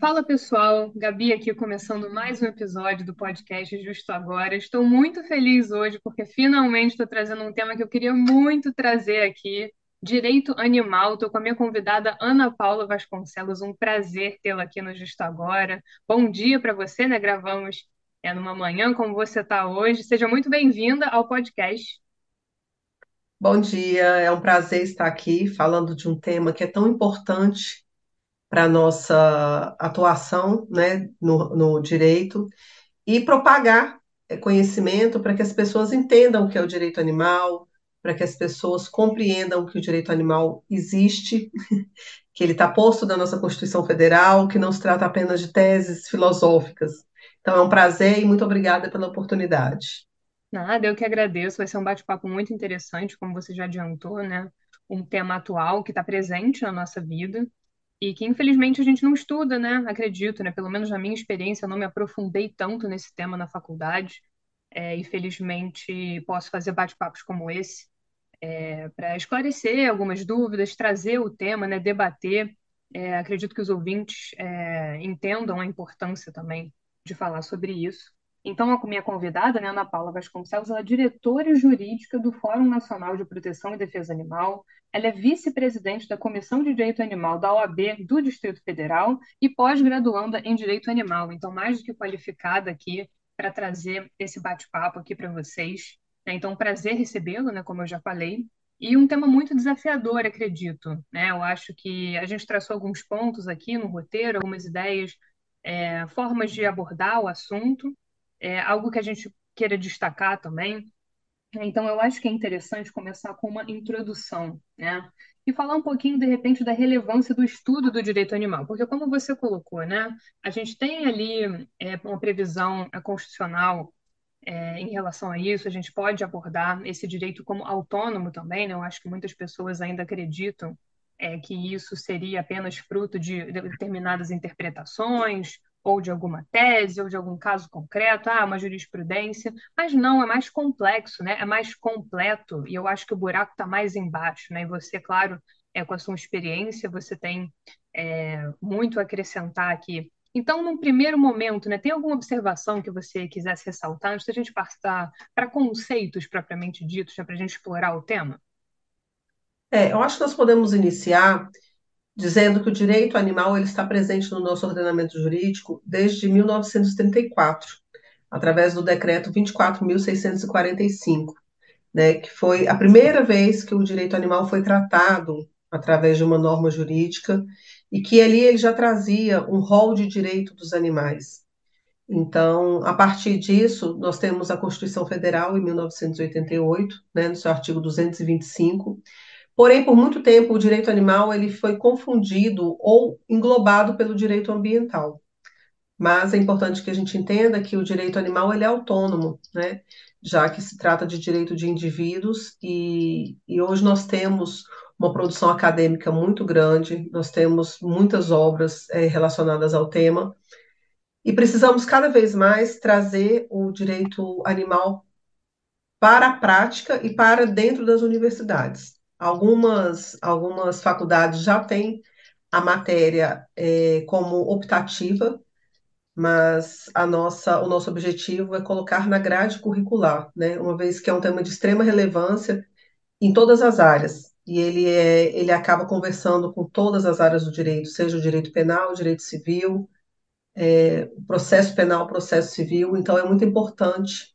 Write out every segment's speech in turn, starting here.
Fala pessoal, Gabi aqui começando mais um episódio do podcast Justo Agora. Estou muito feliz hoje porque finalmente estou trazendo um tema que eu queria muito trazer aqui, direito animal. Estou com a minha convidada Ana Paula Vasconcelos, um prazer tê-la aqui no Justo Agora. Bom dia para você, né? Gravamos é, numa manhã, como você está hoje. Seja muito bem-vinda ao podcast. Bom dia, é um prazer estar aqui falando de um tema que é tão importante para nossa atuação, né, no, no direito e propagar é, conhecimento para que as pessoas entendam o que é o direito animal, para que as pessoas compreendam que o direito animal existe, que ele está posto na nossa Constituição Federal, que não se trata apenas de teses filosóficas. Então é um prazer e muito obrigada pela oportunidade. Nada, eu que agradeço. Vai ser um bate-papo muito interessante, como você já adiantou, né? Um tema atual que está presente na nossa vida e que infelizmente a gente não estuda, né? Acredito, né? Pelo menos na minha experiência, eu não me aprofundei tanto nesse tema na faculdade. É, e felizmente posso fazer bate-papos como esse é, para esclarecer algumas dúvidas, trazer o tema, né? Debater. É, acredito que os ouvintes é, entendam a importância também de falar sobre isso. Então, a minha convidada, né, Ana Paula Vasconcelos, ela é diretora jurídica do Fórum Nacional de Proteção e Defesa Animal, ela é vice-presidente da Comissão de Direito Animal da OAB do Distrito Federal e pós-graduanda em Direito Animal. Então, mais do que qualificada aqui para trazer esse bate-papo aqui para vocês. Né? Então, prazer recebê-lo, né, como eu já falei. E um tema muito desafiador, acredito. Né? Eu acho que a gente traçou alguns pontos aqui no roteiro, algumas ideias, é, formas de abordar o assunto é algo que a gente queira destacar também. Então, eu acho que é interessante começar com uma introdução, né? E falar um pouquinho, de repente, da relevância do estudo do direito animal, porque, como você colocou, né, a gente tem ali é, uma previsão é, constitucional é, em relação a isso, a gente pode abordar esse direito como autônomo também, né? Eu acho que muitas pessoas ainda acreditam é, que isso seria apenas fruto de determinadas interpretações ou de alguma tese, ou de algum caso concreto, ah, uma jurisprudência, mas não, é mais complexo, né? é mais completo, e eu acho que o buraco está mais embaixo. Né? E você, claro, é, com a sua experiência, você tem é, muito a acrescentar aqui. Então, num primeiro momento, né, tem alguma observação que você quisesse ressaltar antes da gente passar para conceitos propriamente ditos, né, para a gente explorar o tema? É, eu acho que nós podemos iniciar dizendo que o direito animal ele está presente no nosso ordenamento jurídico desde 1934, através do decreto 24.645, né, que foi a primeira vez que o direito animal foi tratado através de uma norma jurídica e que ali ele já trazia um rol de direito dos animais. Então, a partir disso, nós temos a Constituição Federal em 1988, né, no seu artigo 225, Porém, por muito tempo, o direito animal ele foi confundido ou englobado pelo direito ambiental. Mas é importante que a gente entenda que o direito animal ele é autônomo, né? já que se trata de direito de indivíduos, e, e hoje nós temos uma produção acadêmica muito grande, nós temos muitas obras é, relacionadas ao tema, e precisamos cada vez mais trazer o direito animal para a prática e para dentro das universidades. Algumas, algumas faculdades já têm a matéria é, como optativa, mas a nossa, o nosso objetivo é colocar na grade curricular, né? Uma vez que é um tema de extrema relevância em todas as áreas. E ele, é, ele acaba conversando com todas as áreas do direito, seja o direito penal, o direito civil, é, o processo penal, o processo civil. Então, é muito importante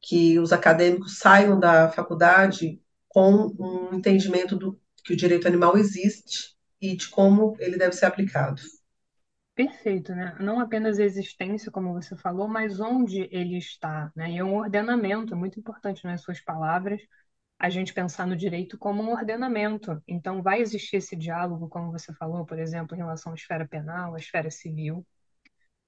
que os acadêmicos saiam da faculdade com um entendimento do que o direito animal existe e de como ele deve ser aplicado. Perfeito, né? Não apenas a existência, como você falou, mas onde ele está, né? E é um ordenamento, é muito importante nas suas palavras, a gente pensar no direito como um ordenamento. Então, vai existir esse diálogo, como você falou, por exemplo, em relação à esfera penal, à esfera civil,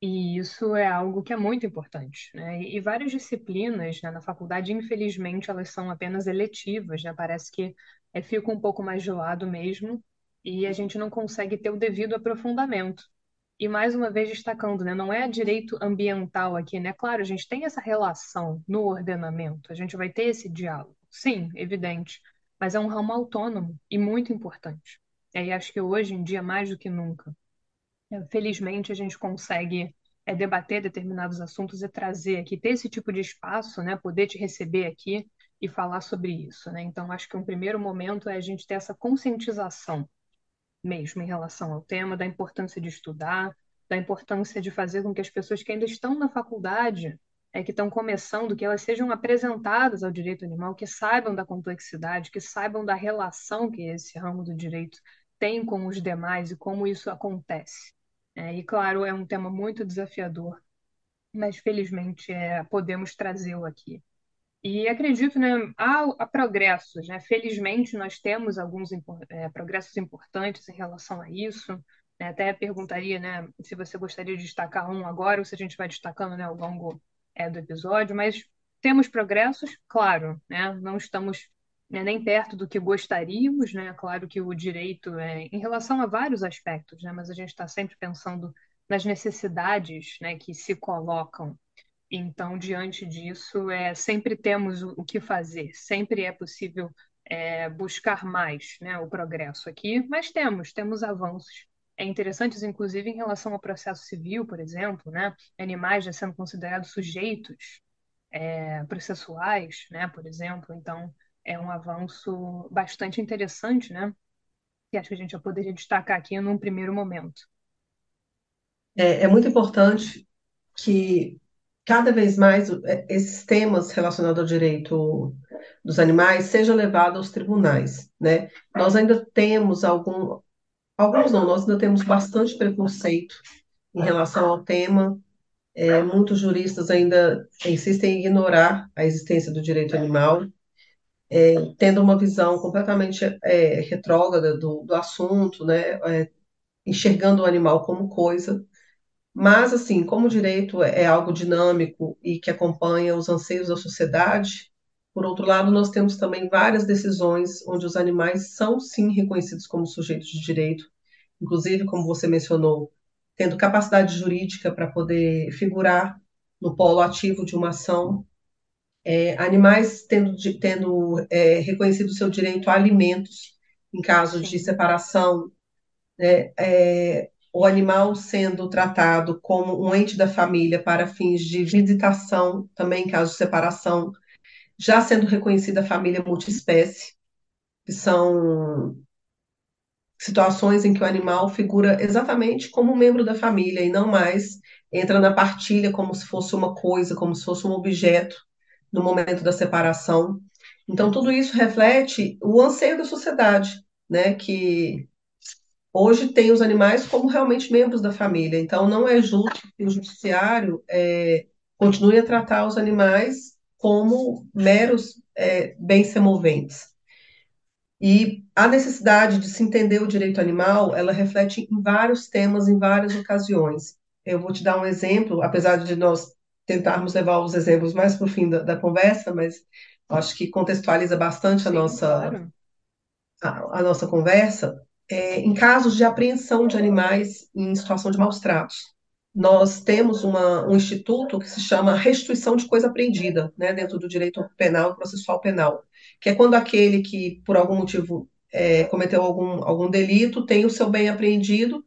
e isso é algo que é muito importante, né? E, várias disciplinas, né, na faculdade, infelizmente, elas são apenas eletivas, né? Parece que é, fica um pouco mais de lado mesmo, e a gente não consegue ter o devido aprofundamento. E mais uma vez destacando, né, não é direito ambiental aqui, né? Claro, a gente tem essa relação no ordenamento, a gente vai ter esse diálogo, sim, evidente, mas é um ramo autônomo e muito importante. E aí acho que hoje em dia, mais do que nunca, felizmente, a gente consegue é, debater determinados assuntos e trazer aqui, ter esse tipo de espaço, né, poder te receber aqui e falar sobre isso, né? Então, acho que um primeiro momento é a gente ter essa conscientização mesmo em relação ao tema, da importância de estudar, da importância de fazer com que as pessoas que ainda estão na faculdade, é, que estão começando, que elas sejam apresentadas ao direito animal, que saibam da complexidade, que saibam da relação que esse ramo do direito tem com os demais e como isso acontece. É, e, claro, é um tema muito desafiador, mas felizmente é, podemos trazê-lo aqui. E acredito, né, há, há progressos, né? Felizmente nós temos alguns é, progressos importantes em relação a isso. Né? Até perguntaria, né, se você gostaria de destacar um agora ou se a gente vai destacando, né, ao longo é, do episódio. Mas temos progressos, claro, né? Não estamos né, nem perto do que gostaríamos, né? Claro que o direito é em relação a vários aspectos, né? Mas a gente está sempre pensando nas necessidades, né, que se colocam então, diante disso, é, sempre temos o, que fazer, sempre é possível é, buscar mais né, o progresso aqui, mas temos, temos avanços. É interessantes, inclusive, em relação ao processo civil, por exemplo, né, animais já sendo considerados sujeitos é, processuais, né, por exemplo. Então, é um avanço bastante interessante, né, que acho que a gente já poderia destacar aqui num primeiro momento. É, é muito importante que cada vez mais é, esses temas relacionados ao direito dos animais sejam levados aos tribunais, né? Nós ainda temos algum, alguns não, nós ainda temos bastante preconceito em relação ao tema. É, muitos juristas ainda insistem em ignorar a existência do direito animal, é, tendo uma visão completamente é, retrógrada do, do assunto, né? É, enxergando o animal como coisa. Mas, assim, como o direito é, é algo dinâmico e que acompanha os anseios da sociedade, por outro lado, nós temos também várias decisões onde os animais são, sim, reconhecidos como sujeitos de direito, inclusive, como você mencionou, tendo capacidade jurídica para poder figurar no polo ativo de uma ação, é, animais tendo, tendo é, reconhecido seu direito a alimentos em caso de separação, né, é, o animal sendo tratado como um ente da família para fins de visitação, também em caso de separação, já sendo reconhecida a família multiespécie, que são situações em que o animal figura exatamente como um membro da família e não mais entra na partilha como se fosse uma coisa, como se fosse um objeto no momento da separação. Então, tudo isso reflete o anseio da sociedade, né, que hoje tem os animais como realmente membros da família. Então, não é justo que o judiciário é, continue a tratar os animais como meros é, bens semoventes. E a necessidade de se entender o direito animal, ela reflete em vários temas, em várias ocasiões. Eu vou te dar um exemplo, apesar de nós tentarmos levar os exemplos mais para o fim da, da, conversa, mas acho que contextualiza bastante a Sim, nossa claro. a, a nossa conversa é, em casos de apreensão de animais em situação de maus tratos. Nós temos uma, um instituto que se chama restituição de coisa apreendida, né, dentro do direito penal e processual penal, que é quando aquele que, por algum motivo, é, cometeu algum, algum delito tem o seu bem apreendido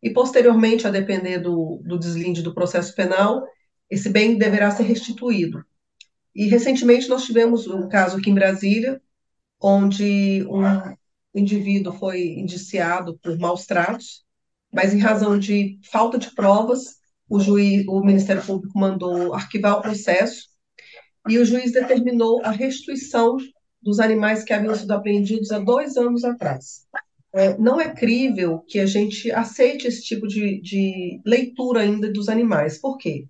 e, posteriormente, a depender do, do deslinde do processo penal, esse bem deverá ser restituído. E, recentemente, nós tivemos um caso aqui em Brasília, onde um, indivíduo foi indiciado por maus tratos, mas em razão de falta de provas, o juiz, o Ministério Público mandou arquivar o processo e o juiz determinou a restituição dos animais que haviam sido apreendidos há dois anos atrás. É, não é crível que a gente aceite esse tipo de, de leitura ainda dos animais. Por quê?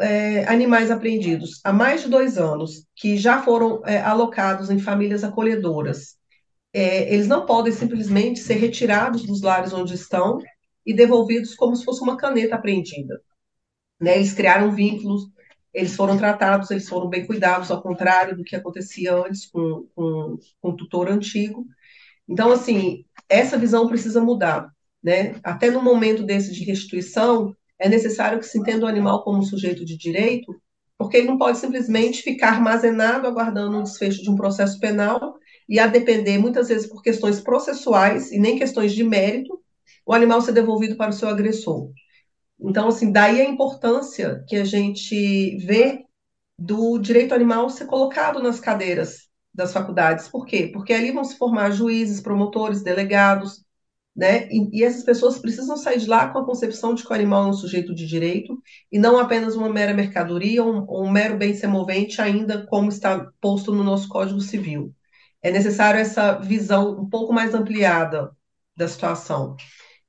É, animais apreendidos há mais de dois anos, que já foram é, alocados em famílias acolhedoras, é, eles não podem simplesmente ser retirados dos lares onde estão e devolvidos como se fosse uma caneta apreendida. Né? Eles criaram vínculos, eles foram tratados, eles foram bem cuidados, ao contrário do que acontecia antes com, com, com o tutor antigo. Então, assim, essa visão precisa mudar. Né? Até no momento desse de restituição, é necessário que se entenda o animal como um sujeito de direito, porque ele não pode simplesmente ficar armazenado aguardando o desfecho de um processo penal e a depender muitas vezes por questões processuais e nem questões de mérito, o animal ser devolvido para o seu agressor. Então, assim, daí a importância que a gente vê do direito animal ser colocado nas cadeiras das faculdades. Por quê? Porque ali vão se formar juízes, promotores, delegados, né? E, e, essas pessoas precisam sair de lá com a concepção de que o animal é um sujeito de direito e não apenas uma mera mercadoria ou um, um mero bem semovente, ainda como está posto no nosso Código Civil. É necessário essa visão um pouco mais ampliada da situação.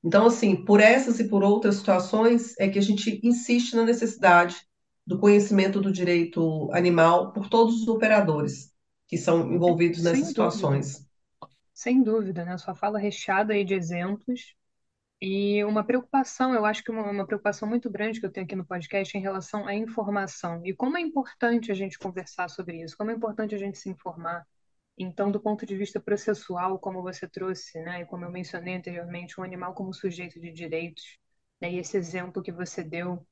Então, assim, por essas e por outras situações, é que a gente insiste na necessidade do conhecimento do direito animal por todos os operadores que são envolvidos Sem nessas dúvida. Sem dúvida, né? Sua fala recheada aí de exemplos e uma preocupação, eu acho que uma, uma preocupação muito grande que eu tenho aqui no podcast é em relação à informação e como é importante a gente conversar sobre isso, como é importante a gente se informar. Então, do ponto de vista processual, como você trouxe, né, e como eu mencionei anteriormente, um animal como sujeito de direitos, né, e esse exemplo que você deu,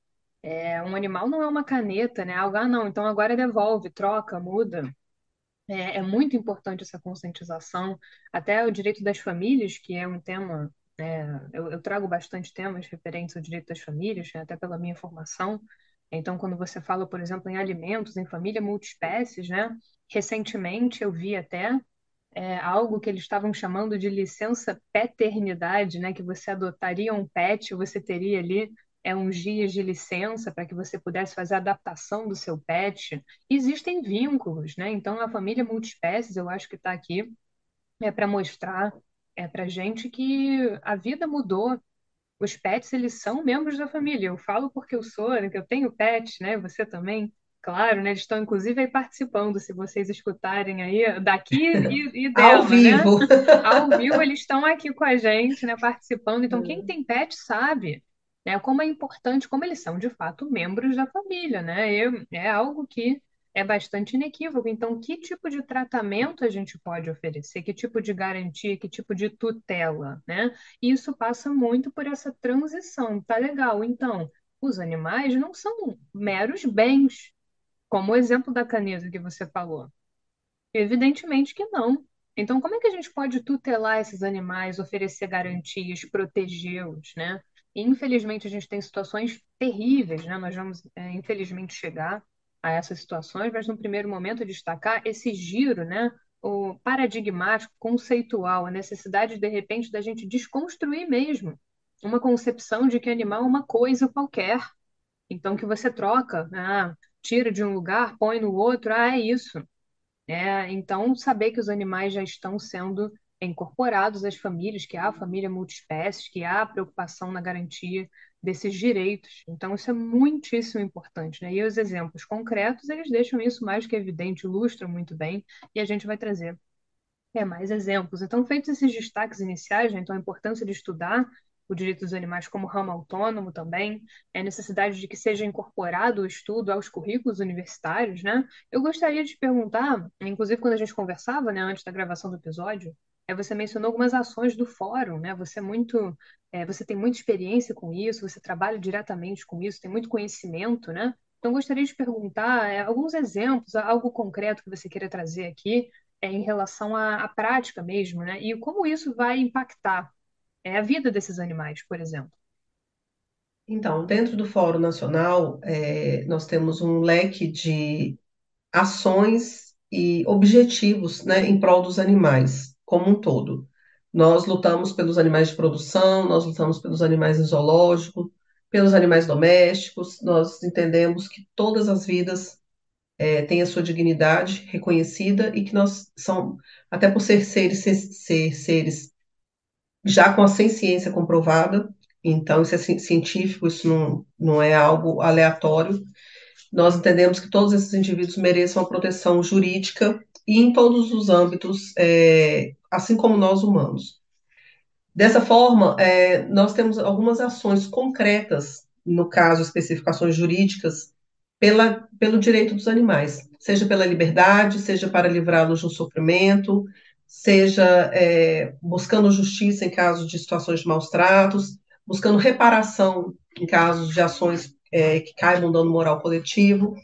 é, um animal não é uma caneta, né? Algo, ah, não, então agora devolve, troca, muda. É, é muito importante essa conscientização, até o direito das famílias, que é um tema, né, eu, eu trago bastante temas referentes ao direito das famílias, né, até pela minha formação. Então, quando você fala, por exemplo, em alimentos, em família multiespécies, né, recentemente eu vi até é, algo que eles estavam chamando de licença paternidade, né, que você adotaria um pet, você teria ali é, uns dias de licença para que você pudesse fazer a adaptação do seu pet. Existem vínculos, né? Então, a família multiespécies, eu acho que está aqui é para mostrar é para gente que a vida mudou. Os pets, eles são membros da família. Eu falo porque eu sou, né, que eu tenho pet, né? Você também. Claro, né? Eles estão inclusive aí participando, se vocês escutarem aí, daqui e, e dela, Ao vivo. né? Ao vivo eles estão aqui com a gente, né? Participando. Então, quem tem pet sabe né? Como é importante, como eles são de fato membros da família, né? É, é algo que é bastante inequívoco. Então, que tipo de tratamento a gente pode oferecer? Que tipo de garantia? Que tipo de tutela, né? E isso passa muito por essa transição. Tá legal. Então, os animais não são meros bens, como o exemplo da caneta que você falou. Evidentemente que não. Então, como é que a gente pode tutelar esses animais, oferecer garantias, protegê-los, né? Infelizmente, a gente tem situações terríveis, né? Nós vamos, é, infelizmente, chegar a essas situações, mas no primeiro momento destacar esse giro, né? O paradigmático, conceitual, a necessidade, de repente, da gente desconstruir mesmo uma concepção de que animal é uma coisa qualquer. Então, que você troca, ah, tira de um lugar, põe no outro, ah, é isso. É, então, saber que os animais já estão sendo incorporados às famílias, que há família multiespécies, que há preocupação na garantia desses direitos. Então, isso é muitíssimo importante. Né? E os exemplos concretos, eles deixam isso mais que evidente, ilustram muito bem, e a gente vai trazer é, mais exemplos. Então, feitos esses destaques iniciais, né? então a importância de estudar o direito dos animais como ramo autônomo também, é a necessidade de que seja incorporado o estudo aos currículos universitários, né? Eu gostaria de perguntar, inclusive quando a gente conversava, né, antes da gravação do episódio, você mencionou algumas ações do fórum, né? Você é muito, é, você tem muita experiência com isso, você trabalha diretamente com isso, tem muito conhecimento, né? Então, gostaria de perguntar é, alguns exemplos, algo concreto que você queira trazer aqui é, em relação à, à prática mesmo, né? E como isso vai impactar é, a vida desses animais, por exemplo. Então, dentro do Fórum Nacional, é, nós temos um leque de ações e objetivos, né, em prol dos animais como um todo. Nós lutamos pelos animais de produção, nós lutamos pelos animais em zoológico, pelos animais domésticos, nós entendemos que todas as vidas é, têm a sua dignidade reconhecida e que nós são, até por ser seres, ser, ser seres já com a ciência comprovada, então isso é científico, isso não, não é algo aleatório, nós entendemos que todos esses indivíduos mereçam a proteção jurídica e em todos os âmbitos, é, assim como nós humanos. Dessa forma, é, nós temos algumas ações concretas, no caso, especificações jurídicas, pela, pelo direito dos animais, seja pela liberdade, seja para livrá-los um sofrimento, seja é, buscando justiça em casos de situações de maus tratos, buscando reparação em casos de ações é, que caibam no dano moral coletivo,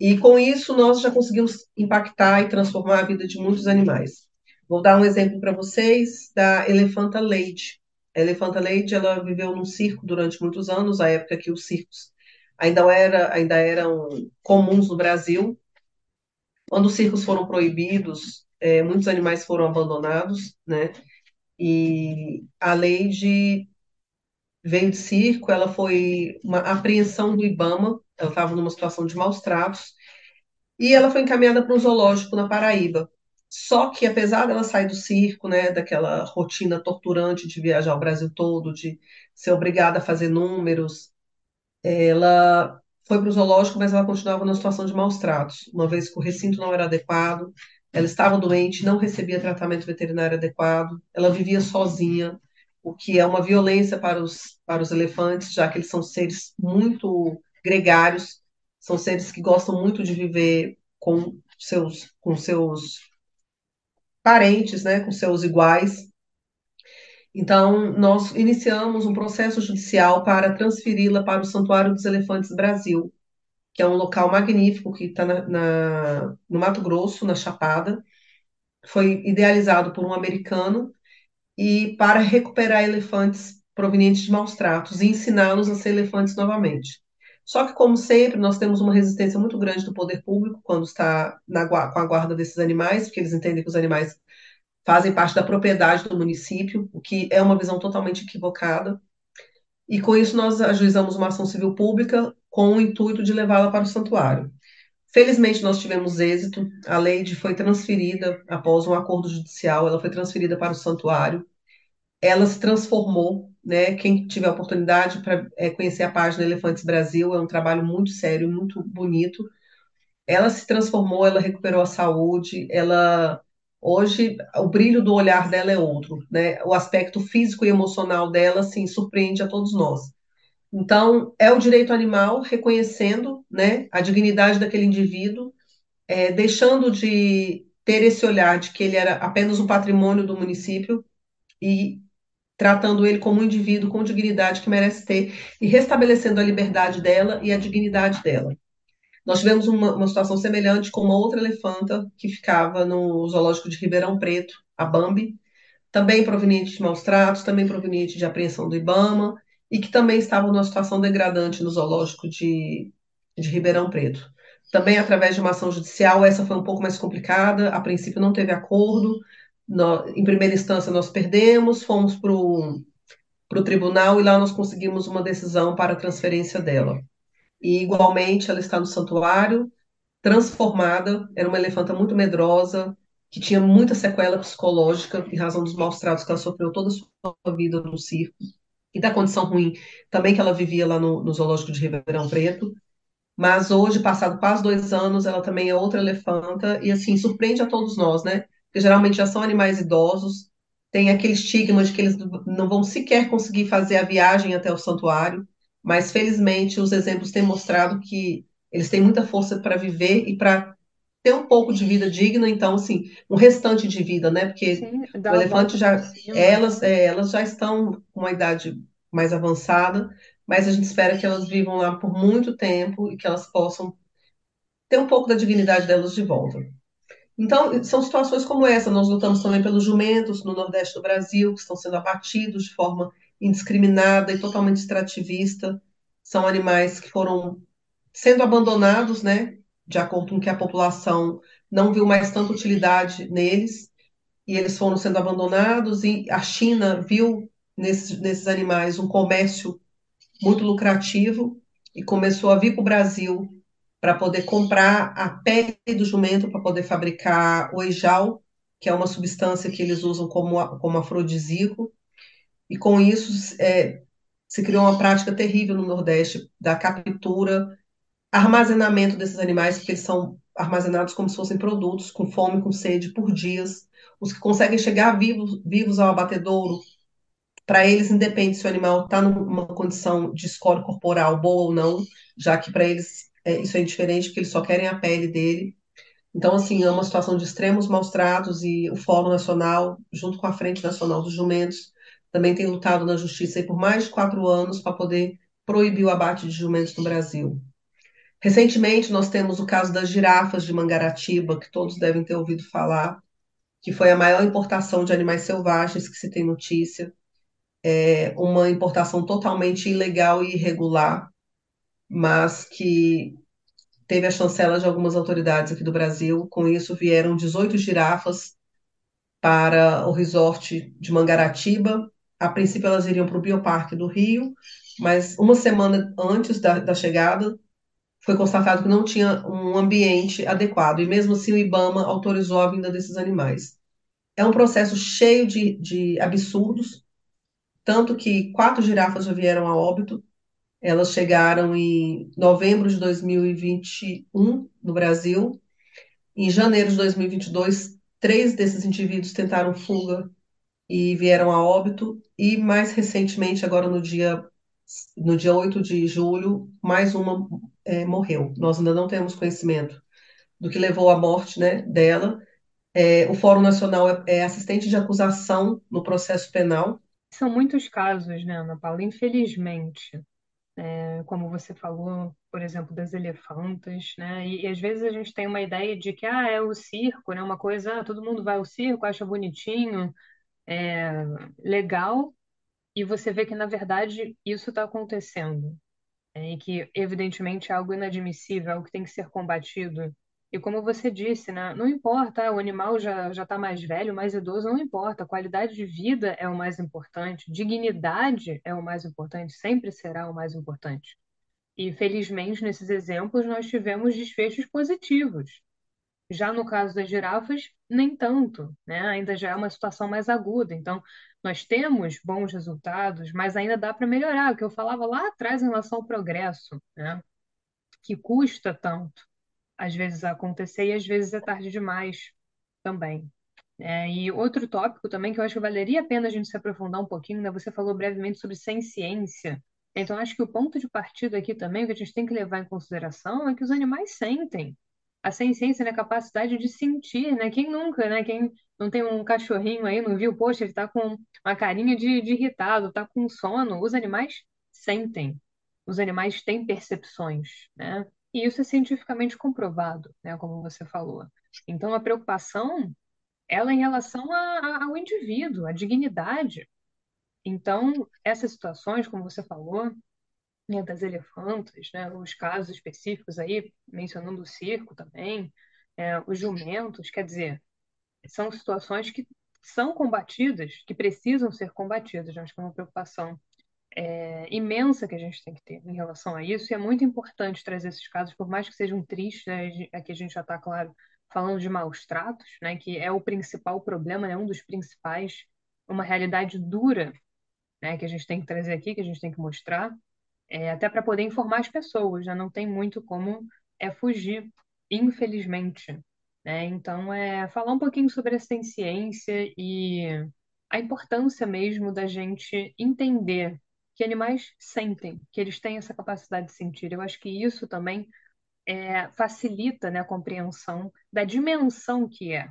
e com isso nós já conseguimos impactar e transformar a vida de muitos animais. Vou dar um exemplo para vocês da elefanta Lady. A elefanta Lady, ela viveu num circo durante muitos anos, a época que os circos ainda, era, ainda eram comuns no Brasil. Quando os circos foram proibidos, é, muitos animais foram abandonados, né? E a Lady veio de circo, ela foi uma apreensão do Ibama, ela estava numa situação de maus tratos, e ela foi encaminhada para um zoológico na Paraíba. Só que, apesar dela sair do circo, né, daquela rotina torturante de viajar o Brasil todo, de ser obrigada a fazer números, ela foi para o zoológico, mas ela continuava numa situação de maus tratos, uma vez que o recinto não era adequado, ela estava doente, não recebia tratamento veterinário adequado, ela vivia sozinha, o que é uma violência para os, para os elefantes, já que eles são seres muito gregários, são seres que gostam muito de viver com seus, com seus parentes, né, com seus iguais. Então, nós iniciamos um processo judicial para transferi-la para o Santuário dos Elefantes Brasil, que é um local magnífico que está no Mato Grosso, na Chapada. Foi idealizado por um americano e para recuperar elefantes provenientes de maus tratos e ensiná-los a ser elefantes novamente. Só que, como sempre, nós temos uma resistência muito grande do poder público quando está na, com a guarda desses animais, porque eles entendem que os animais fazem parte da propriedade do município, o que é uma visão totalmente equivocada. E com isso nós ajuizamos uma ação civil pública com o intuito de levá-la para o santuário. Felizmente nós tivemos êxito, a Leide foi transferida após um acordo judicial, ela foi transferida para o santuário. Ela se transformou, né? Quem tiver oportunidade para é, conhecer a página Elefantes Brasil, é um trabalho muito sério, muito bonito. Ela se transformou, ela recuperou a saúde, ela hoje o brilho do olhar dela é outro, né? O aspecto físico e emocional dela, assim, surpreende a todos nós. Então, é o direito animal reconhecendo né, a dignidade daquele indivíduo, é, deixando de ter esse olhar de que ele era apenas um patrimônio do município e tratando ele como um indivíduo com dignidade que merece ter e restabelecendo a liberdade dela e a dignidade dela. Nós tivemos uma, uma situação semelhante com uma outra elefanta que ficava no zoológico de Ribeirão Preto, a Bambi, também proveniente de maus tratos, também proveniente de apreensão do Ibama, e que também estavam numa situação degradante no zoológico de, de Ribeirão Preto. Também através de uma ação judicial, essa foi um pouco mais complicada, a princípio não teve acordo, em primeira instância nós perdemos, fomos para o tribunal e lá nós conseguimos uma decisão para a transferência dela. E igualmente ela está no santuário, transformada, era uma elefanta muito medrosa, que tinha muita sequela psicológica em razão dos maus tratos que ela sofreu toda a sua vida no circo e da condição ruim também que ela vivia lá no, no zoológico de Ribeirão Preto. Mas hoje, passado quase dois anos, ela também é outra elefanta e assim surpreende a todos nós, né? Porque geralmente já são animais idosos, tem aquele estigma de que eles não vão sequer conseguir fazer a viagem até o santuário, mas felizmente os exemplos têm mostrado que eles têm muita força para viver e para ter um pouco de vida digna, então, assim, um restante de vida, né? Porque Sim, o elefante já, elas, né? é, elas já estão com uma idade mais avançada, mas a gente espera que elas vivam lá por muito tempo e que elas possam ter um pouco da dignidade delas de volta. Então, são situações como essa. Nós lutamos também pelos jumentos no Nordeste do Brasil, que estão sendo abatidos de forma indiscriminada e totalmente extrativista. São animais que foram sendo abandonados, né? de acordo com que a população não viu mais tanta utilidade neles, e eles foram sendo abandonados, e a China viu nesses, nesses animais um comércio muito lucrativo e começou a vir para o Brasil para poder comprar a pele do jumento para poder fabricar o que é uma substância que eles usam como, como afrodisíaco, e com isso é, se criou uma prática terrível no Nordeste da captura armazenamento desses animais, porque eles são armazenados como se fossem produtos, com fome, com sede, por dias. Os que conseguem chegar vivos, vivos ao abatedouro, para eles independe se o animal está numa condição de score corporal boa ou não, já que para eles é, isso é indiferente, porque eles só querem a pele dele. Então, assim, é uma situação de extremos maus tratos e o Fórum Nacional, junto com a Frente Nacional dos Jumentos, também tem lutado na justiça por mais de quatro anos para poder proibir o abate de jumentos no Brasil. Recentemente, nós temos o caso das girafas de Mangaratiba, que todos devem ter ouvido falar, que foi a maior importação de animais selvagens que se tem notícia. é uma importação totalmente ilegal e irregular, mas que teve a chancela de algumas autoridades aqui do Brasil. Com isso, vieram 18 girafas para o resort de Mangaratiba. A princípio, elas iriam para o Bioparque do Rio, mas uma semana antes da, da chegada, foi constatado que não tinha um ambiente adequado, e mesmo assim o IBAMA autorizou a vinda desses animais. É um processo cheio de, de absurdos, tanto que quatro girafas já vieram a óbito, elas chegaram em novembro de 2021 no Brasil. Em janeiro de 2022, três desses indivíduos tentaram fuga e vieram a óbito. E mais recentemente, agora no dia, no dia 8 de julho, mais uma é, morreu. Nós ainda não temos conhecimento do que levou à morte né, dela. É, o Fórum Nacional é, é assistente de acusação no processo penal. São muitos casos, né, Ana Paula? Infelizmente como você falou, por exemplo, das elefantas, né? E, e, às vezes a gente tem uma ideia de que ah, é o circo, né? Uma coisa, ah, todo mundo vai ao circo, acha bonitinho, é legal, e você vê que na verdade isso está acontecendo, né? E que evidentemente é algo inadmissível, algo que tem que ser combatido. E como você disse, né? Não importa, o animal já já está mais velho, mais idoso, não importa. A qualidade de vida é o mais importante, dignidade é o mais importante, sempre será o mais importante. E felizmente nesses exemplos nós tivemos desfechos positivos. Já no caso das girafas, nem tanto, né? Ainda já é uma situação mais aguda. Então, nós temos bons resultados, mas ainda dá para melhorar. O que eu falava lá atrás em relação ao progresso, né? Que custa tanto às vezes acontecer e às vezes é tarde demais também. É, e outro tópico também que eu acho que valeria a pena a gente se aprofundar um pouquinho, né? Você falou brevemente sobre sem ciência. Então, acho que o ponto de partida aqui também, que a gente tem que levar em consideração, é que os animais sentem. A ciência é a capacidade de sentir, né? Quem nunca, né? Quem não tem um cachorrinho aí, não viu? Poxa, ele tá com uma carinha de, de irritado, tá com sono. Os animais sentem. Os animais têm percepções, né? E isso é cientificamente comprovado, né, como você falou. Então, a preocupação, ela é em relação a, a, ao indivíduo, à dignidade. Então, essas situações, como você falou, né, das elefantas, né, os casos específicos aí, mencionando o circo também, é, os jumentos, quer dizer, são situações que são combatidas, que precisam ser combatidas, acho que é uma preocupação é, imensa que a gente tem que ter em relação a isso, e é muito importante trazer esses casos, por mais que sejam tristes, né, aqui a gente já está, claro, falando de maus tratos, né, que é o principal problema, né, um dos principais, uma realidade dura né, que a gente tem que trazer aqui, que a gente tem que mostrar, é, até para poder informar as pessoas, né, não tem muito como é fugir, infelizmente. Né? Então, é falar um pouquinho sobre a ciência e a importância mesmo da gente entender que animais sentem, que eles têm essa capacidade de sentir. Eu acho que isso também é, facilita né, a compreensão da dimensão que é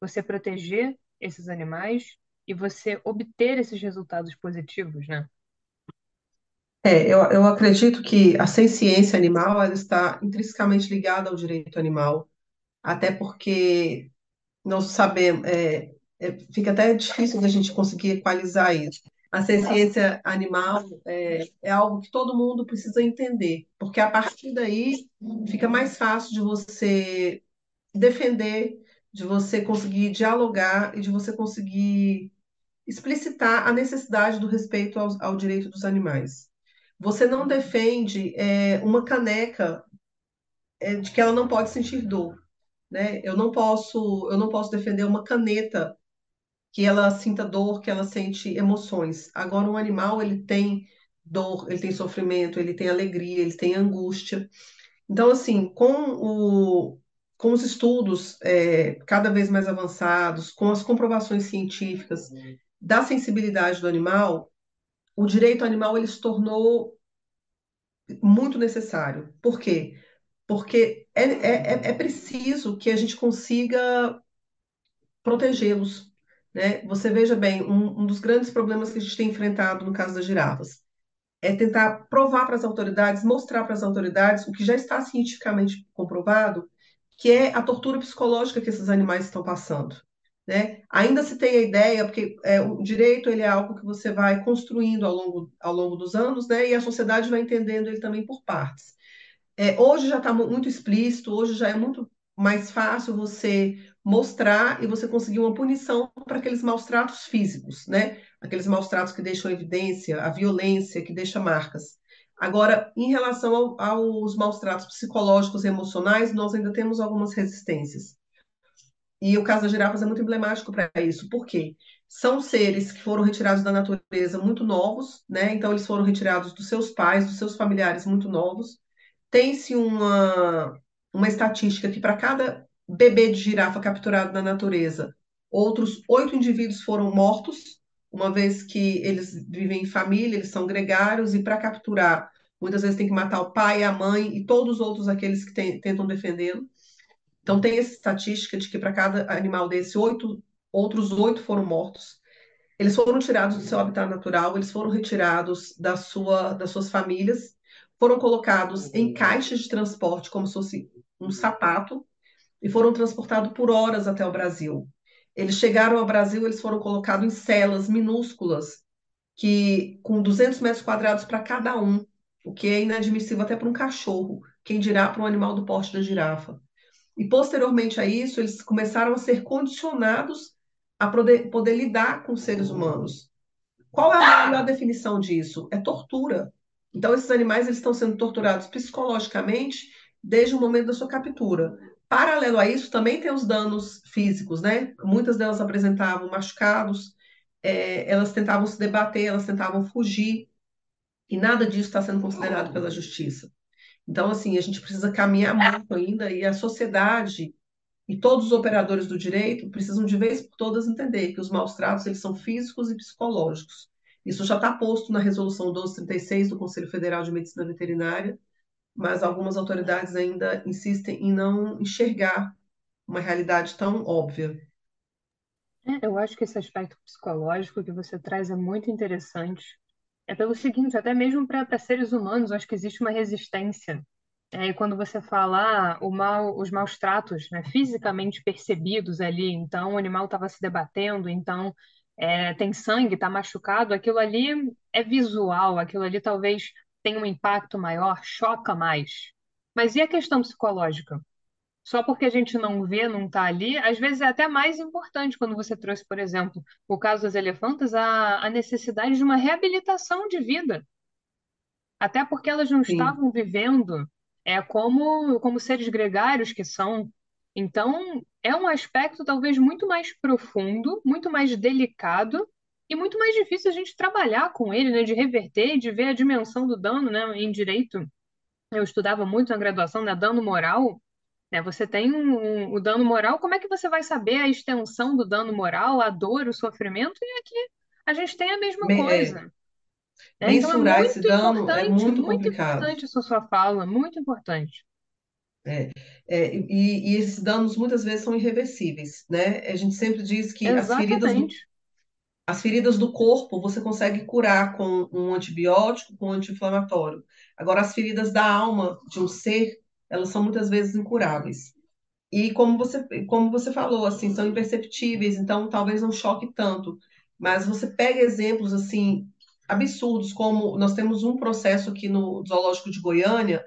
você proteger esses animais e você obter esses resultados positivos, né? É, eu, eu acredito que a ciência animal ela está intrinsecamente ligada ao direito animal, até porque nós sabemos, é, é, fica até difícil da gente conseguir equalizar isso a ciência animal é, é, algo que todo mundo precisa entender, porque a partir daí fica mais fácil de você defender, de você conseguir dialogar e de você conseguir explicitar a necessidade do respeito ao, ao direito dos animais. Você não defende é, uma caneca é, de que ela não pode sentir dor, né? Eu não posso, eu não posso defender uma caneta que ela sinta dor, que ela sente emoções. Agora, um animal, ele tem dor, ele tem sofrimento, ele tem alegria, ele tem angústia. Então, assim, com, o, com os estudos é, cada vez mais avançados, com as comprovações científicas da sensibilidade do animal, o direito animal ele se tornou muito necessário. Por quê? Porque é, é, é preciso que a gente consiga protegê-los, né? Você veja bem, um, um dos grandes problemas que a gente tem enfrentado no caso das girafas é tentar provar para as autoridades, mostrar para as autoridades o que já está cientificamente comprovado, que é a tortura psicológica que esses animais estão passando. né? Ainda se tem a ideia, porque é, o direito ele é algo que você vai construindo ao longo, ao longo dos anos, né? E a sociedade vai entendendo ele também por partes. É, hoje já está muito explícito, hoje já é muito mais fácil você mostrar e você conseguir uma punição para aqueles maus tratos físicos, né? Aqueles maus tratos que deixam evidência, a violência que deixa marcas. Agora, em relação ao, aos maus tratos psicológicos e emocionais, nós ainda temos algumas resistências. E o caso das girafas é muito emblemático para isso. Por quê? São seres que foram retirados da natureza muito novos, né? Então, eles foram retirados dos seus pais, dos seus familiares muito novos. Tem-se uma, uma estatística que para cada bebê de girafa capturado na natureza, outros oito indivíduos foram mortos, uma vez que eles vivem em família, eles são gregários, e para capturar, muitas vezes tem que matar o pai, a mãe e todos os outros aqueles que tem, tentam defendê-lo. Então, tem essa estatística de que para cada animal desse, oito, outros oito foram mortos. Eles foram tirados do seu habitat natural, eles foram retirados da sua, das suas famílias, foram colocados em caixas de transporte, como se fosse um sapato, e foram transportados por horas até o Brasil. Eles chegaram ao Brasil, eles foram colocados em celas minúsculas, que com 200 metros quadrados para cada um, o que é inadmissível até para um cachorro, quem dirá para um animal do porte da girafa. E posteriormente a isso, eles começaram a ser condicionados a poder, poder lidar com seres humanos. Qual é a melhor definição disso? É tortura. Então, esses animais eles estão sendo torturados psicologicamente desde o momento da sua captura. Paralelo a isso, também tem os danos físicos, né? Muitas delas apresentavam machucados, é, elas tentavam se debater, elas tentavam fugir, e nada disso está sendo considerado pela justiça. Então, assim, a gente precisa caminhar muito ainda e a sociedade e todos os operadores do direito precisam de vez por todas entender que os maus tratos eles são físicos e psicológicos. Isso já está posto na resolução 1236 do Conselho Federal de Medicina Veterinária, mas algumas autoridades ainda insistem em não enxergar uma realidade tão óbvia. É, eu acho que esse aspecto psicológico que você traz é muito interessante, é pelo seguinte, até mesmo para seres humanos, acho que existe uma resistência. É, quando você fala ah, mal, os maus tratos, né, fisicamente percebidos ali, então o animal estava se debatendo, então é, tem sangue, está machucado, aquilo ali é visual, aquilo ali talvez tenha um impacto maior, choca mais. Mas e a questão psicológica? só porque a gente não vê, não está ali, às vezes é até mais importante quando você trouxe, por exemplo, o caso das elefantas, a, a necessidade de uma reabilitação de vida. Até porque elas não Sim. estavam vivendo é, como, como seres gregários que são. Então, é um aspecto talvez muito mais profundo, muito mais delicado e muito mais difícil a gente trabalhar com ele, né, de reverter e de ver a dimensão do dano, né, em direito. Eu estudava muito na graduação, né, dano moral né? Você tem um, um- o dano moral, como é que você vai saber a extensão do dano moral, a dor, o sofrimento? E aqui a gente tem a mesma Me- é, coisa. né? Então é mensurar esse muito dano é importante, muito muito importante essa sua fala, muito importante. É, é, e, e esses danos muitas vezes são irreversíveis, né? A gente sempre diz que as feridas Exatamente. As feridas do corpo você consegue curar com um antibiótico, com um anti-inflamatório. Agora, as feridas da alma de um ser, elas são muitas vezes incuráveis. E como você, como você falou, assim, são imperceptíveis, então talvez não choque tanto. Mas você pega exemplos assim absurdos, como nós temos um processo aqui no Zoológico de Goiânia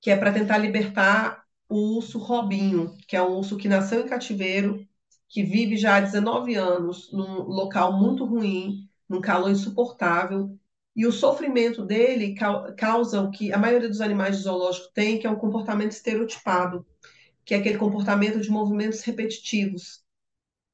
que é para tentar libertar o urso Robinho, que é um urso que nasceu em cativeiro, que vive já há 19 anos num local muito ruim, num calor insuportável. E o sofrimento dele causa o que a maioria dos animais de zoológico tem, que é um comportamento estereotipado, que é aquele comportamento de movimentos repetitivos.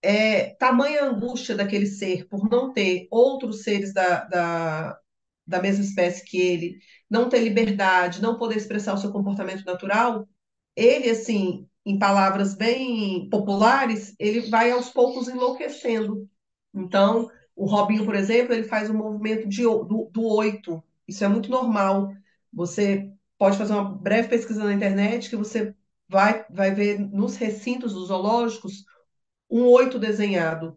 É tamanha angústia daquele ser por não ter outros seres da, da, da mesma espécie que ele, não ter liberdade, não poder expressar o seu comportamento natural, ele, assim, em palavras bem populares, ele vai aos poucos enlouquecendo. Então, o Robinho, por exemplo, ele faz um movimento de, do, do oito. Isso é muito normal. Você pode fazer uma breve pesquisa na internet que você vai, vai ver nos recintos dos zoológicos um oito desenhado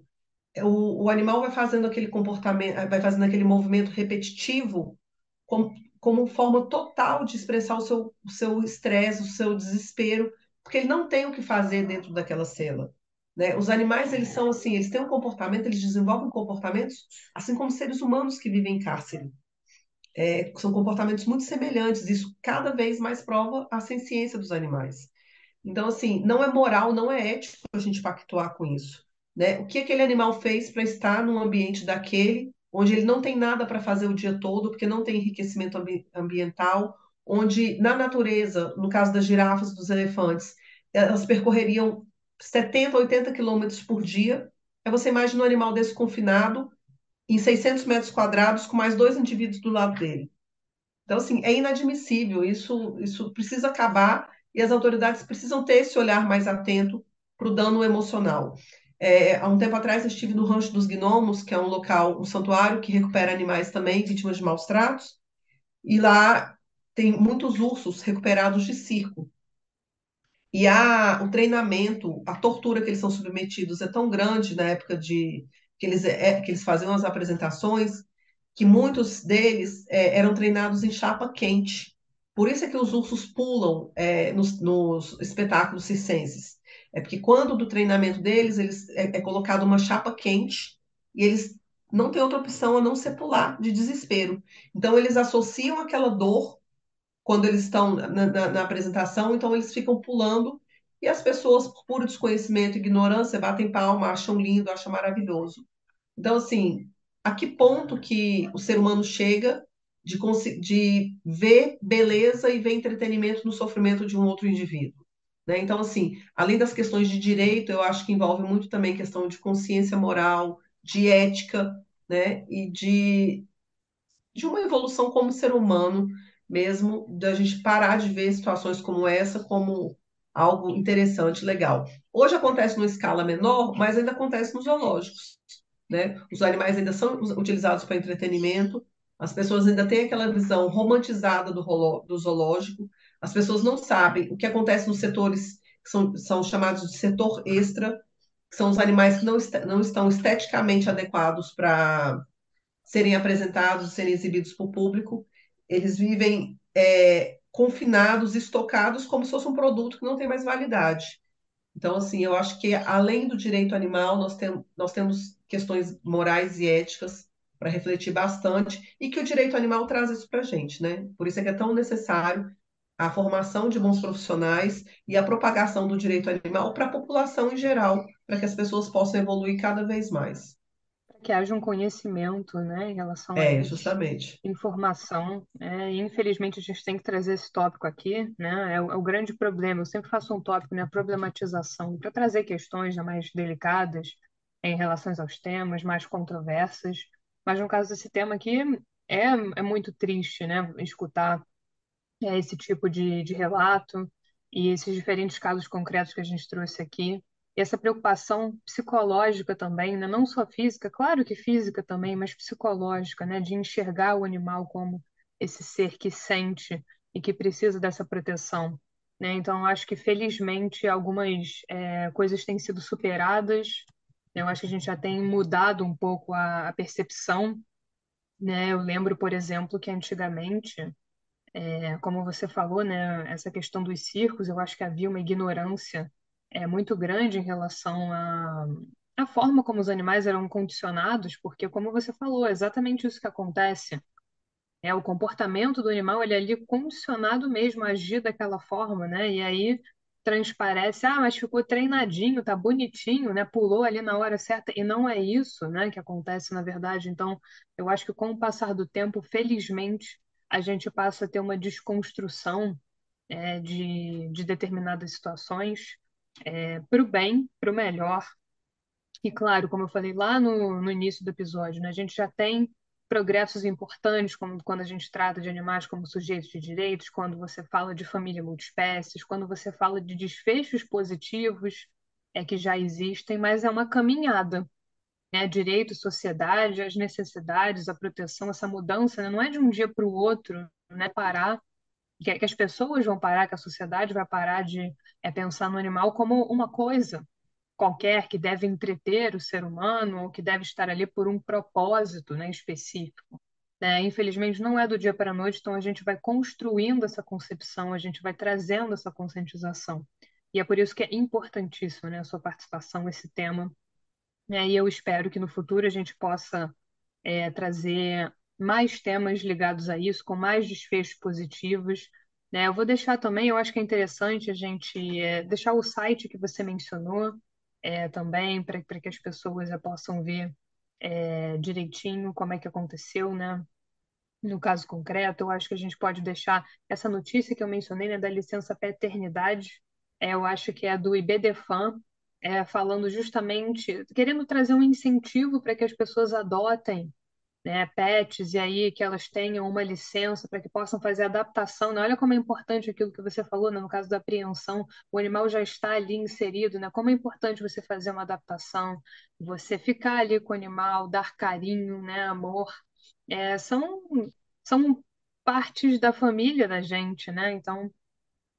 o, o animal vai fazendo aquele comportamento, vai fazendo aquele movimento repetitivo como, como forma total de expressar o seu o seu estresse, o seu desespero, porque ele não tem o que fazer dentro daquela cela. Né? Os animais, eles são assim, eles têm um comportamento, eles desenvolvem comportamentos assim como seres humanos que vivem em cárcere. É, são comportamentos muito semelhantes, isso cada vez mais prova a ciência dos animais. Então, assim, não é moral, não é ético a gente pactuar com isso. Né? O que aquele animal fez para estar num ambiente daquele, onde ele não tem nada para fazer o dia todo, porque não tem enriquecimento ambi ambiental, onde na natureza, no caso das girafas, dos elefantes, elas percorreriam 70, 80 quilômetros por dia. Aí você imagina um animal desse confinado em 600 metros quadrados com mais dois indivíduos do lado dele. Então, assim, é inadmissível. Isso, isso precisa acabar e as autoridades precisam ter esse olhar mais atento para o dano emocional. É, há um tempo atrás eu estive no Rancho dos Gnomos, que é um local, um santuário que recupera animais também, vítimas de maus tratos, e lá tem muitos ursos recuperados de circo. E a, o treinamento, a tortura que eles são submetidos é tão grande na época de que eles, é, que eles faziam as apresentações, que muitos deles é, eram treinados em chapa quente. Por isso é que os ursos pulam é, nos, nos, espetáculos circenses. É porque quando do treinamento deles, eles é, é colocado uma chapa quente e eles não têm outra opção a não ser pular de desespero. Então eles associam aquela dor quando eles estão na, na, na, apresentação, então eles ficam pulando e as pessoas, por puro desconhecimento e ignorância, batem palma, acham lindo, acham maravilhoso. Então, assim, a que ponto que o ser humano chega de, de ver beleza e ver entretenimento no sofrimento de um outro indivíduo? Né? Então, assim, além das questões de direito, eu acho que envolve muito também questão de consciência moral, de ética, né? E de, de uma evolução como ser humano mesmo da gente parar de ver situações como essa como algo interessante, legal. Hoje acontece numa escala menor, mas ainda acontece nos zoológicos. Né? Os animais ainda são utilizados para entretenimento, as pessoas ainda têm aquela visão romantizada do, do zoológico, as pessoas não sabem o que acontece nos setores que são, são chamados de setor extra, que são os animais que não, est não estão esteticamente adequados para serem apresentados, serem exibidos para o público, eles vivem é, confinados, estocados, como se fosse um produto que não tem mais validade. Então, assim, eu acho que além do direito animal, nós, tem, nós temos questões morais e éticas para refletir bastante e que o direito animal traz isso para a gente, né? Por isso é que é tão necessário a formação de bons profissionais e a propagação do direito animal para a população em geral, para que as pessoas possam evoluir cada vez mais que haja um conhecimento, né, em relação a É, isso, justamente. informação, e infelizmente a gente tem que trazer esse tópico aqui, né, é o, é o grande problema, eu sempre faço um tópico, né, a problematização, para trazer questões né, mais delicadas em relação aos temas, mais controversas, mas no caso desse tema aqui, é, é muito triste, né, escutar é, esse tipo de, de relato e esses diferentes casos concretos que a gente trouxe aqui, essa preocupação psicológica também, né? não só física, claro que física também, mas psicológica, né? de enxergar o animal como esse ser que sente e que precisa dessa proteção. Né? Então, acho que felizmente algumas é, coisas têm sido superadas. Né? Eu acho que a gente já tem mudado um pouco a, a percepção. Né? Eu lembro, por exemplo, que antigamente, é, como você falou, né, essa questão dos circos, eu acho que havia uma ignorância é muito grande em relação à, à forma como os animais eram condicionados, porque, como você falou, é exatamente isso que acontece. É, o comportamento do animal, ele é ali condicionado mesmo a agir daquela forma, né? E aí transparece, ah, mas ficou treinadinho, tá bonitinho, né? Pulou ali na hora certa, e não é isso, né, que acontece na verdade. Então, eu acho que com o passar do tempo, felizmente, a gente passa a ter uma desconstrução é, de, de determinadas situações é, para o bem, para o melhor. E claro, como eu falei lá no, no início do episódio, né, a gente já tem progressos importantes, como quando a gente trata de animais como sujeitos de direitos, quando você fala de família multiespécies, quando você fala de desfechos positivos é que já existem, mas é uma caminhada. Né? Direito, sociedade, as necessidades, a proteção, essa mudança né? não é de um dia para o outro, né? parar que, que as pessoas vão parar, que a sociedade vai parar de é, pensar no animal como uma coisa qualquer que deve entreter o ser humano ou que deve estar ali por um propósito né, específico. Né? Infelizmente, não é do dia para a noite, então a gente vai construindo essa concepção, a gente vai trazendo essa conscientização. E é por isso que é importantíssimo, né, a sua participação, esse tema. Né? E eu espero que no futuro a gente possa é, trazer mais temas ligados a isso, com mais desfechos positivos. Né? Eu vou deixar também, eu acho que é interessante a gente é, deixar o site que você mencionou é, também, para que as pessoas possam ver é, direitinho como é que aconteceu, né? No caso concreto, eu acho que a gente pode deixar essa notícia que eu mencionei, né, da licença paternidade, é, eu acho que é do IBDFAN, é, falando justamente, querendo trazer um incentivo para que as pessoas adotem né, pets e aí que elas tenham uma licença para que possam fazer adaptação. Né? Olha como é importante aquilo que você falou, né? no caso da apreensão, o animal já está ali inserido, né? Como é importante você fazer uma adaptação, você ficar ali com o animal, dar carinho, né, amor, é, são são partes da família da gente, né? Então,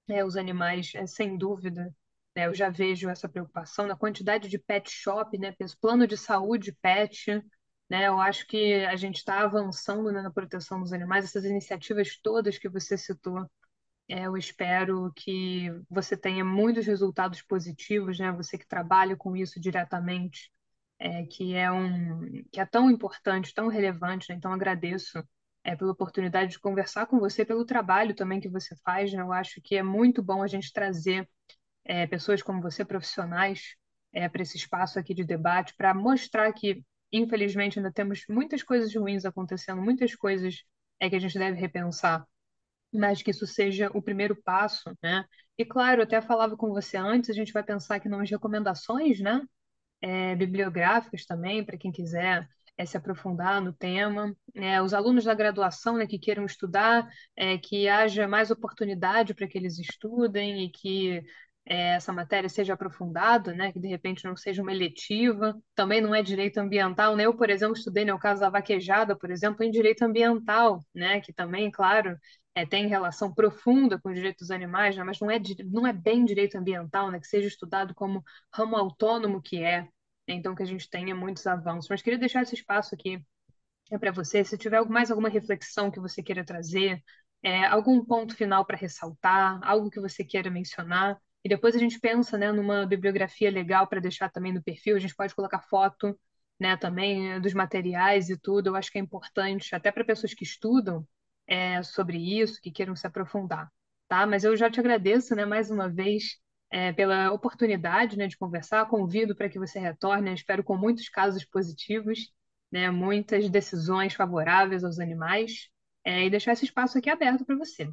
é, os animais, é, sem dúvida, né, eu já vejo essa preocupação na quantidade de pet shop, né? Plano de saúde pet, né? Eu acho que a gente está avançando, né, na proteção dos animais, essas iniciativas todas que você citou. É, eu espero que você tenha muitos resultados positivos, né? Você que trabalha com isso diretamente, é, que é um que é tão importante, tão relevante, né? Então agradeço é, pela oportunidade de conversar com você, pelo trabalho também que você faz, né? Eu acho que é muito bom a gente trazer é, pessoas como você, profissionais, é, para esse espaço aqui de debate, para mostrar que infelizmente ainda temos muitas coisas ruins acontecendo, muitas coisas é que a gente deve repensar, mas que isso seja o primeiro passo, né? E claro, até falava com você antes, a gente vai pensar aqui nas recomendações, né? É, bibliográficas também, para quem quiser é, se aprofundar no tema. É, os alunos da graduação né, que queiram estudar, é, que haja mais oportunidade para que eles estudem e que é, essa matéria seja aprofundada, né, que de repente não seja uma eletiva, também não é direito ambiental, né? Eu, por exemplo, estudei no né, caso da vaquejada, por exemplo, em direito ambiental, né, que também, claro, é, tem relação profunda com os direitos dos animais, né, mas não é, não é bem direito ambiental, né, que seja estudado como ramo autônomo que é, então que a gente tenha muitos avanços. Mas queria deixar esse espaço aqui é para você, se tiver mais alguma reflexão que você queira trazer, é, algum ponto final para ressaltar, algo que você queira mencionar, e depois a gente pensa, né, numa bibliografia legal para deixar também no perfil. A gente pode colocar foto, né, também eh, dos materiais e tudo. Eu acho que é importante, até para pessoas que estudam é, sobre isso, que queiram se aprofundar, tá? Mas eu já te agradeço, né, mais uma vez, é, pela oportunidade, né, de conversar. Convido para que você retorne. espero com muitos casos positivos, né, muitas decisões favoráveis aos animais, é, e deixar esse espaço aqui aberto para você.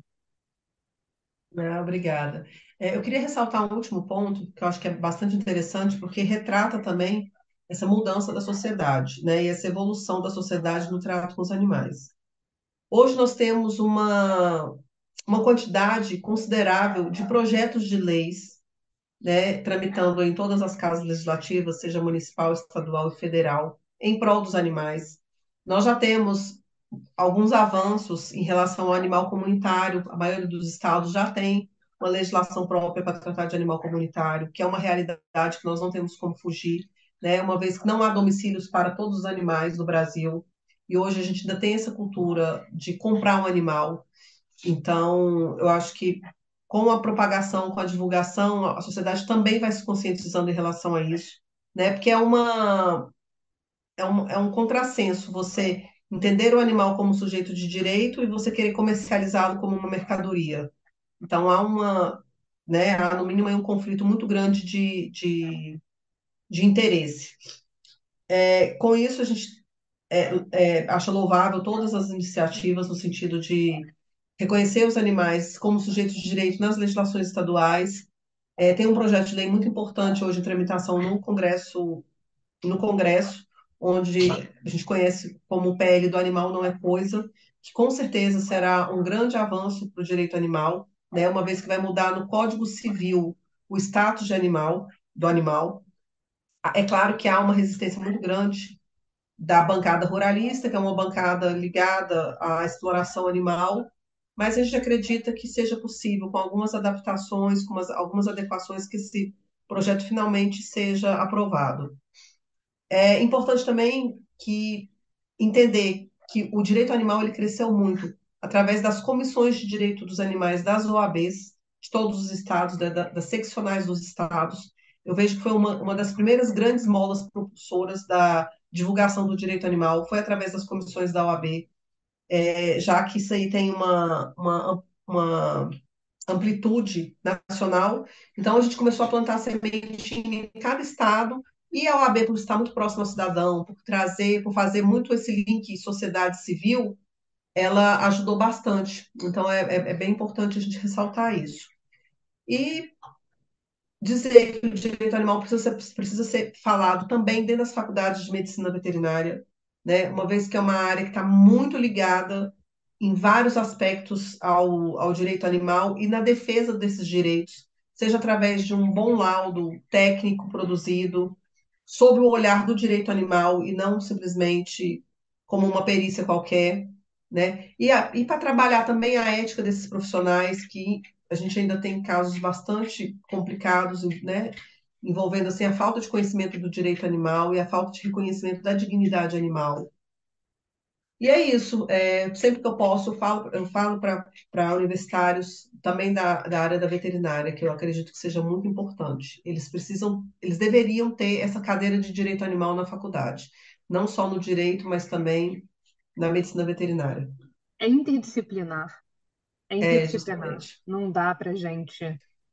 Ah, obrigada. É, eu queria ressaltar um último ponto, que eu acho que é bastante interessante, porque retrata também essa mudança da sociedade, né, e essa evolução da sociedade no trato com os animais. Hoje nós temos uma, uma quantidade considerável de projetos de leis, né, tramitando em todas as casas legislativas, seja municipal, estadual e federal, em prol dos animais. Nós já temos alguns avanços em relação ao animal comunitário. A maioria dos estados já tem uma legislação própria para tratar de animal comunitário, que é uma realidade que nós não temos como fugir, né? Uma vez que não há domicílios para todos os animais no Brasil, e hoje a gente ainda tem essa cultura de comprar um animal. Então, eu acho que com a propagação, com a divulgação, a sociedade também vai se conscientizando em relação a isso, né? Porque é uma é um, é um contrassenso você entender o animal como sujeito de direito e você querer comercializá-lo como uma mercadoria. Então há uma, né, há no mínimo um conflito muito grande de, de, de interesse. É, com isso, a gente é, é, acha louvável todas as iniciativas no sentido de reconhecer os animais como sujeitos de direito nas legislações estaduais. É, tem um projeto de lei muito importante hoje em tramitação no Congresso, no Congresso, onde a gente conhece como pele do animal não é coisa, que com certeza será um grande avanço para o direito animal, né, uma vez que vai mudar no Código Civil o status de animal, do animal. É claro que há uma resistência muito grande da bancada ruralista, que é uma bancada ligada à exploração animal, mas a gente acredita que seja possível, com algumas adaptações, com algumas adequações, que esse projeto finalmente seja aprovado. É importante também que entender que o direito animal ele cresceu muito através das comissões de direito dos animais das OABs, de todos os estados, da, das seccionais dos estados. Eu vejo que foi uma, uma das primeiras grandes molas propulsoras da divulgação do direito animal, foi através das comissões da OAB, é, já que isso aí tem uma, uma, uma amplitude nacional. Então, a gente começou a plantar semente em cada estado, e a OAB, por estar muito próximo ao cidadão, por trazer, por fazer muito esse link sociedade civil, ela ajudou bastante. Então, é, é, é bem importante a gente ressaltar isso. E dizer que o direito animal precisa ser, precisa ser falado também dentro das faculdades de medicina veterinária, né? uma vez que é uma área que está muito ligada em vários aspectos ao, ao direito animal e na defesa desses direitos, seja através de um bom laudo técnico produzido, sob o olhar do direito animal e não simplesmente como uma perícia qualquer, né? E, e para trabalhar também a ética desses profissionais que a gente ainda tem casos bastante complicados, né? Envolvendo assim a falta de conhecimento do direito animal e a falta de reconhecimento da dignidade animal. E é isso. É, sempre que eu posso, eu falo, eu falo para universitários também da, da área da veterinária, que eu acredito que seja muito importante. Eles precisam, eles deveriam ter essa cadeira de direito animal na faculdade, não só no direito, mas também na medicina veterinária. É interdisciplinar. É, é interdisciplinar. É, não dá para gente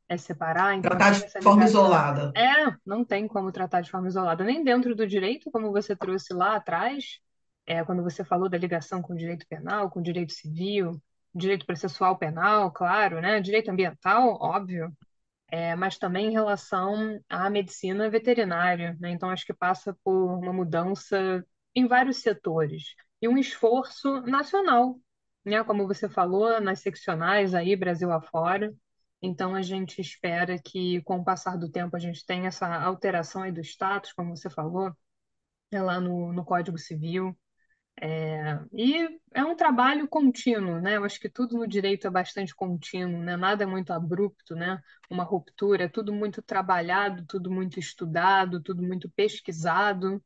é separar. Então tratar de forma isolada. É, não tem como tratar de forma isolada, nem dentro do direito, como você trouxe lá atrás, é, quando você falou da ligação com o direito penal, com o direito civil, direito processual penal, claro, né? Direito ambiental, óbvio, é, mas também em relação à medicina veterinária, né? Então acho que passa por uma mudança em vários setores e um esforço nacional, né? Como você falou, nas seccionais aí, Brasil afora. Então a gente espera que com o passar do tempo a gente tenha essa alteração aí do status, como você falou, é lá no, no Código Civil, é, e é um trabalho contínuo, né? Eu acho que tudo no direito é bastante contínuo, né? Nada é muito abrupto, né? Uma ruptura, é tudo muito trabalhado, tudo muito estudado, tudo muito pesquisado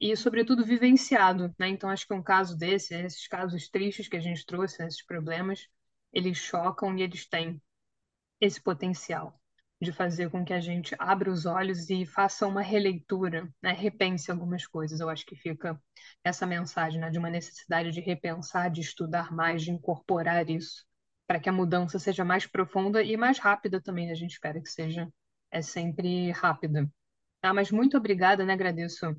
e, sobretudo, vivenciado, né? Então, acho que um caso desse, esses casos tristes que a gente trouxe, esses problemas, eles chocam e eles têm esse potencial de fazer com que a gente abra os olhos e faça uma releitura, né? repense algumas coisas. Eu acho que fica essa mensagem né? de uma necessidade de repensar, de estudar mais, de incorporar isso, para que a mudança seja mais profunda e mais rápida também. A gente espera que seja é sempre rápida. Ah, mas muito obrigada, né? Agradeço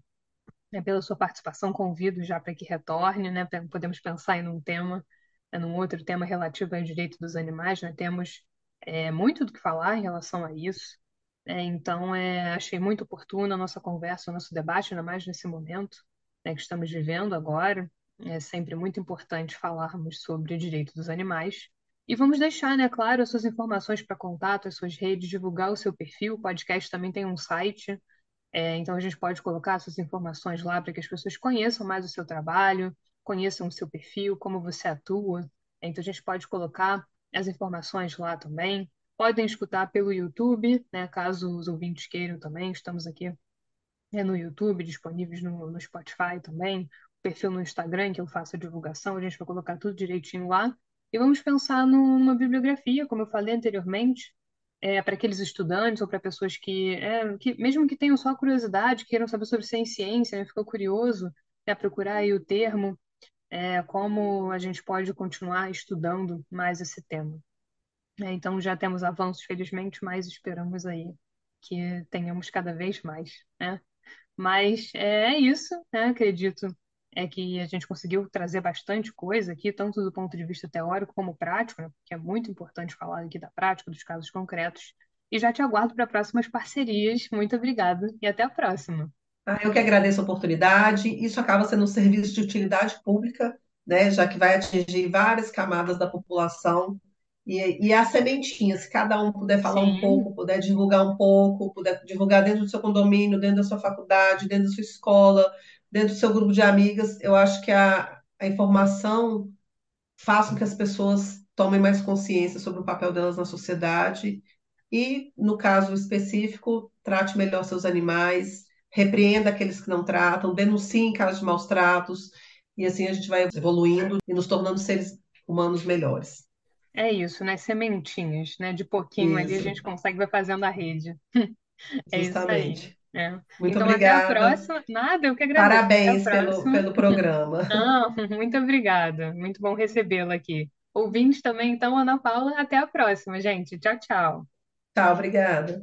né, pela sua participação. Convido já para que retorne, né? Podemos pensar em um tema, né, num outro tema relativo ao direito dos animais. Né? Temos é, muito do que falar em relação a isso. É, então, é, achei muito oportuna a nossa conversa, o nosso debate, ainda mais nesse momento né, que estamos vivendo agora. É sempre muito importante falarmos sobre o direito dos animais. E vamos deixar, né, claro, as suas informações para contato, as suas redes, divulgar o seu perfil. O podcast também tem um site, é, então a gente pode colocar suas informações lá para que as pessoas conheçam mais o seu trabalho, conheçam o seu perfil, como você atua. Então a gente pode colocar as informações lá também. Podem escutar pelo YouTube, né, caso os ouvintes queiram também. Estamos aqui né, no YouTube, disponíveis no, no Spotify também. O perfil no Instagram, que eu faço a divulgação, a gente vai colocar tudo direitinho lá. E vamos pensar numa bibliografia, como eu falei anteriormente, é, para aqueles estudantes ou para pessoas que, é, que, mesmo que tenham só curiosidade, queiram saber sobre ciência, né, ficou curioso, é, procurar aí o termo, é, como a gente pode continuar estudando mais esse tema. É, então já temos avanços, felizmente, mas esperamos aí que tenhamos cada vez mais, né? Mas é, é isso, né? Acredito é que a gente conseguiu trazer bastante coisa aqui, tanto do ponto de vista teórico como prático, né? porque é muito importante falar aqui da prática, dos casos concretos. E já te aguardo para próximas parcerias. Muito obrigada e até a próxima. Ah, eu que agradeço a oportunidade. Isso acaba sendo um serviço de utilidade pública, né, já que vai atingir várias camadas da população. E, e a sementinha, se cada um puder falar Sim. um pouco, puder divulgar um pouco, puder divulgar dentro do seu condomínio, dentro da sua faculdade, dentro da sua escola, dentro do seu grupo de amigas, eu acho que a, a informação faz com que as pessoas tomem mais consciência sobre o papel delas na sociedade e, no caso específico, trate melhor seus animais, repreenda aqueles que não tratam, denuncie casos de maus tratos, e assim a gente vai evoluindo e nos tornando seres humanos melhores. É isso, né? Sementinhas, né? De pouquinho ali a Isso, gente consegue vai fazendo a rede. É isso justamente. É. Muito Então, até a obrigada. próxima. Nada, eu que agradeço. Parabéns pelo, pelo programa. Não, muito obrigada. Muito bom recebê-la aqui. Ouvintes também, então, Ana Paula, até a próxima, gente. Tchau, tchau. Tchau, obrigada.